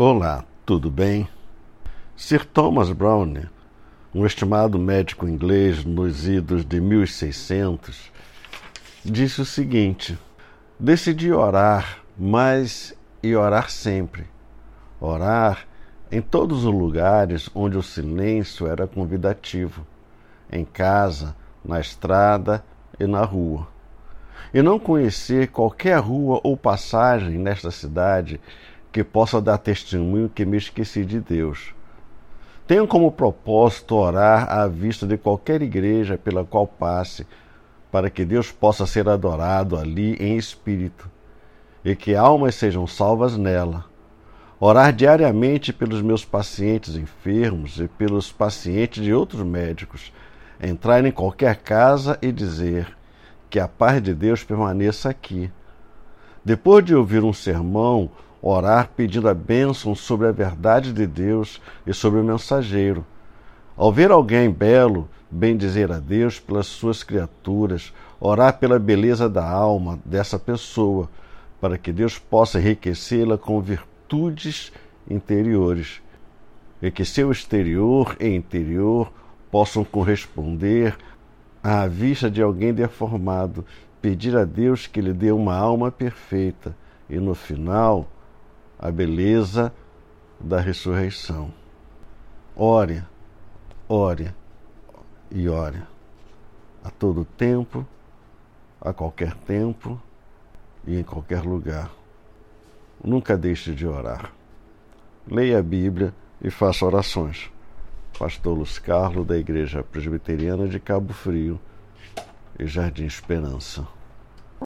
Olá, tudo bem? Sir Thomas Browne, um estimado médico inglês nos idos de 1600, disse o seguinte: Decidi orar mais e orar sempre. Orar em todos os lugares onde o silêncio era convidativo, em casa, na estrada e na rua. E não conhecer qualquer rua ou passagem nesta cidade que possa dar testemunho que me esqueci de Deus. Tenho como propósito orar à vista de qualquer igreja pela qual passe, para que Deus possa ser adorado ali em espírito e que almas sejam salvas nela. Orar diariamente pelos meus pacientes enfermos e pelos pacientes de outros médicos. Entrar em qualquer casa e dizer que a paz de Deus permaneça aqui. Depois de ouvir um sermão, orar pedindo a bênção sobre a verdade de Deus e sobre o mensageiro. Ao ver alguém belo, bem dizer a Deus pelas suas criaturas, orar pela beleza da alma dessa pessoa, para que Deus possa enriquecê-la com virtudes interiores, e que seu exterior e interior possam corresponder à vista de alguém deformado, pedir a Deus que lhe dê uma alma perfeita e, no final, a beleza da ressurreição. Ore, ore e ore a todo tempo, a qualquer tempo e em qualquer lugar. Nunca deixe de orar. Leia a Bíblia e faça orações. Pastor Luz Carlos, da Igreja Presbiteriana de Cabo Frio e Jardim Esperança.